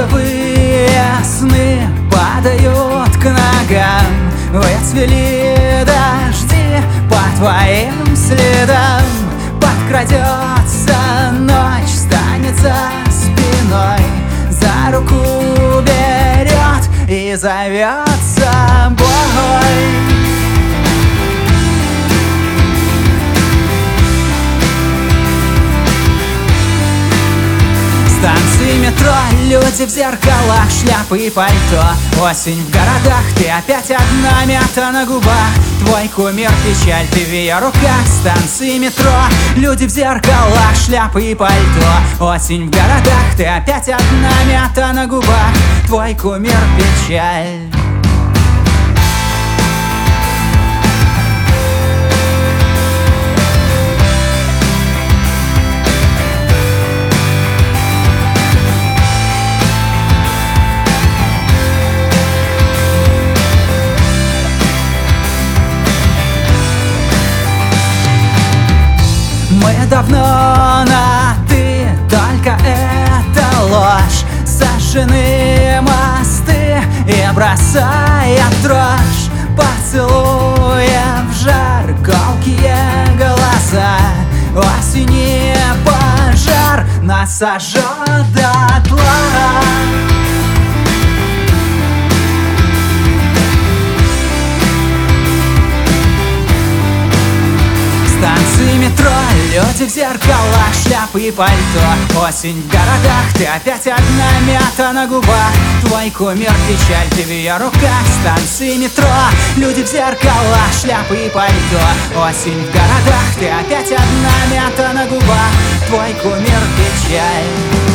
Голосовые сны падают к ногам. Выцвели дожди по твоим следам. Подкрадется ночь, станет за спиной. За руку берет и зовется. Станции метро Люди в зеркалах, шляпы и пальто. Осень в городах, ты опять одна мята на губах. Твой кумир печаль, ты в ее руках Станции метро. Люди в зеркалах, шляпы и пальто. Осень в городах, ты опять одна мята на губах. Твой кумир печаль Мы давно на ты, только это ложь. Сожжены мосты и бросая дрожь. Поцелуя в жар колкие глаза. Осени пожар нас сожжет дотла станции метро Люди в зеркалах, шляпы и пальто. Осень в городах, ты опять одна мята на губах. Твой кумир печаль, ты в ее руках Станции метро Люди в зеркалах, шляпы и пальто. Осень в городах, ты опять одна мята на губах. Твой кумир печаль